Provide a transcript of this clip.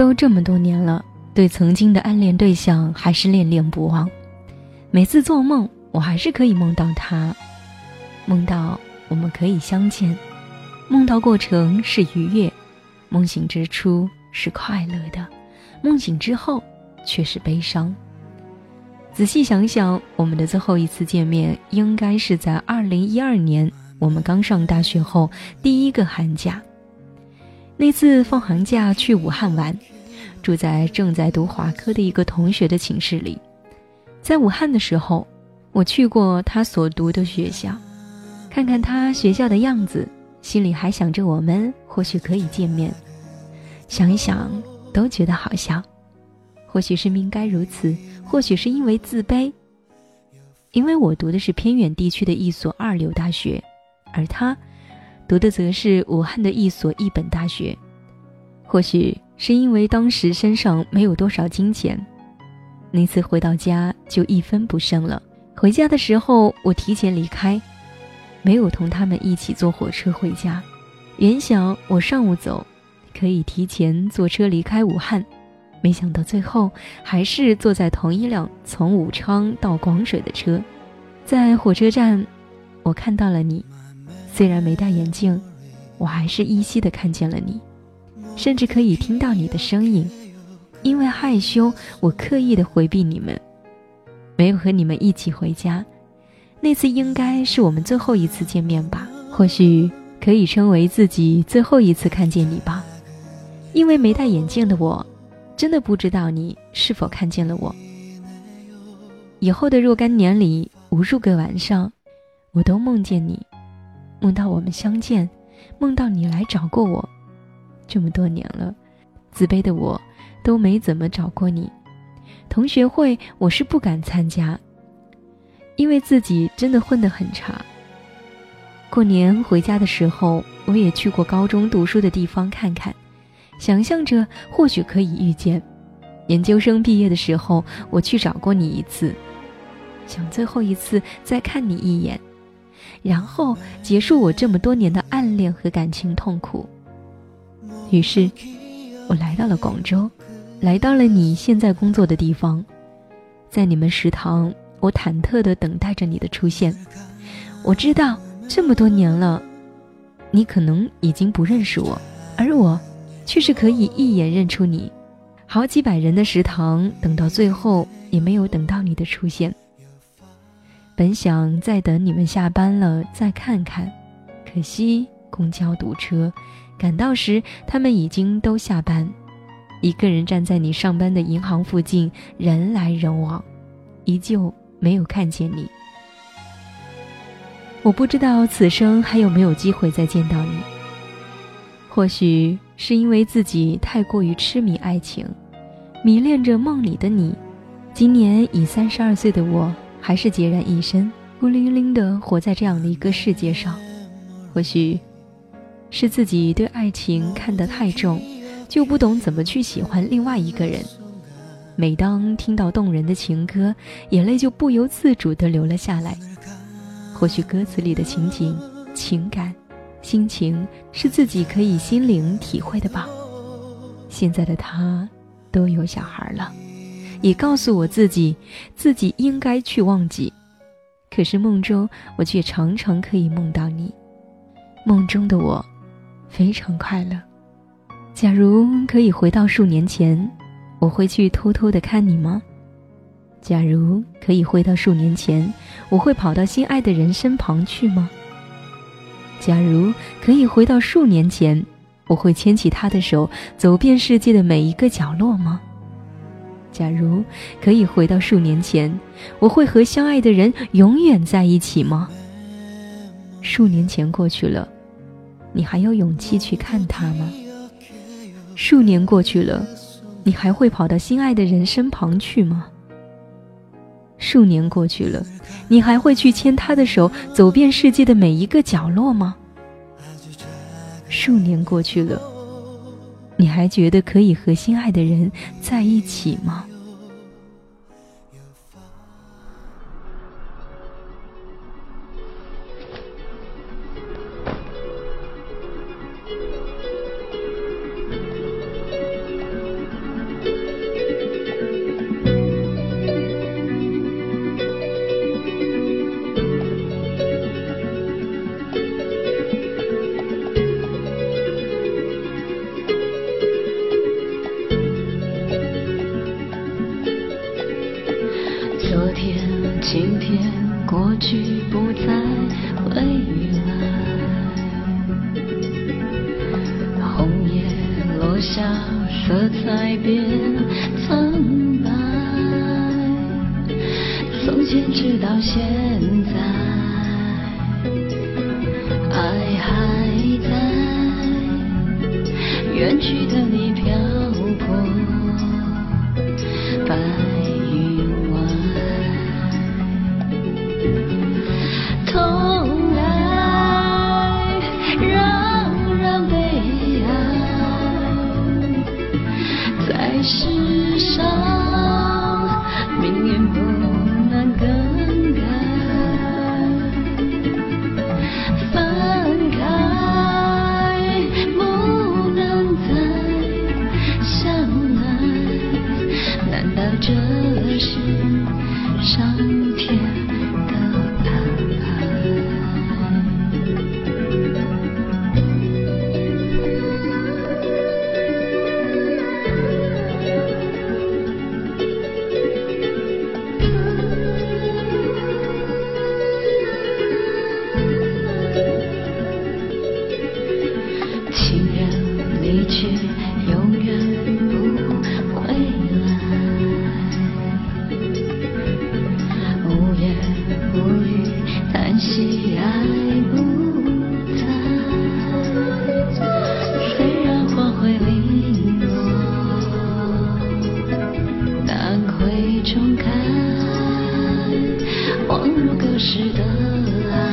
都这么多年了，对曾经的暗恋对象还是恋恋不忘。每次做梦，我还是可以梦到他，梦到我们可以相见，梦到过程是愉悦，梦醒之初是快乐的，梦醒之后却是悲伤。仔细想想，我们的最后一次见面应该是在二零一二年，我们刚上大学后第一个寒假。那次放寒假去武汉玩，住在正在读华科的一个同学的寝室里。在武汉的时候，我去过他所读的学校，看看他学校的样子，心里还想着我们或许可以见面。想一想，都觉得好笑。或许是命该如此，或许是因为自卑。因为我读的是偏远地区的一所二流大学，而他。读的则是武汉的一所一本大学，或许是因为当时身上没有多少金钱，那次回到家就一分不剩了。回家的时候，我提前离开，没有同他们一起坐火车回家。原想我上午走，可以提前坐车离开武汉，没想到最后还是坐在同一辆从武昌到广水的车。在火车站，我看到了你。虽然没戴眼镜，我还是依稀的看见了你，甚至可以听到你的声音。因为害羞，我刻意的回避你们，没有和你们一起回家。那次应该是我们最后一次见面吧？或许可以称为自己最后一次看见你吧。因为没戴眼镜的我，真的不知道你是否看见了我。以后的若干年里，无数个晚上，我都梦见你。梦到我们相见，梦到你来找过我，这么多年了，自卑的我都没怎么找过你。同学会我是不敢参加，因为自己真的混得很差。过年回家的时候，我也去过高中读书的地方看看，想象着或许可以遇见。研究生毕业的时候，我去找过你一次，想最后一次再看你一眼。然后结束我这么多年的暗恋和感情痛苦。于是，我来到了广州，来到了你现在工作的地方，在你们食堂，我忐忑地等待着你的出现。我知道这么多年了，你可能已经不认识我，而我，却是可以一眼认出你。好几百人的食堂，等到最后也没有等到你的出现。本想再等你们下班了再看看，可惜公交堵车，赶到时他们已经都下班。一个人站在你上班的银行附近，人来人往，依旧没有看见你。我不知道此生还有没有机会再见到你。或许是因为自己太过于痴迷爱情，迷恋着梦里的你。今年已三十二岁的我。还是孑然一身，孤零零的活在这样的一个世界上。或许，是自己对爱情看得太重，就不懂怎么去喜欢另外一个人。每当听到动人的情歌，眼泪就不由自主地流了下来。或许歌词里的情景、情感、心情是自己可以心灵体会的吧。现在的他，都有小孩了。也告诉我自己，自己应该去忘记。可是梦中，我却常常可以梦到你。梦中的我，非常快乐。假如可以回到数年前，我会去偷偷的看你吗？假如可以回到数年前，我会跑到心爱的人身旁去吗？假如可以回到数年前，我会牵起他的手，走遍世界的每一个角落吗？假如可以回到数年前，我会和相爱的人永远在一起吗？数年前过去了，你还有勇气去看他吗？数年过去了，你还会跑到心爱的人身旁去吗？数年过去了，你还会去牵他的手，走遍世界的每一个角落吗？数年过去了。你还觉得可以和心爱的人在一起吗？过去不再回来。红叶落下，色彩变苍白。从前直到现在，爱还在，远去的你飘在世上命运不能更改，分开不能再相爱。难道这是上重开。恍如隔世的爱，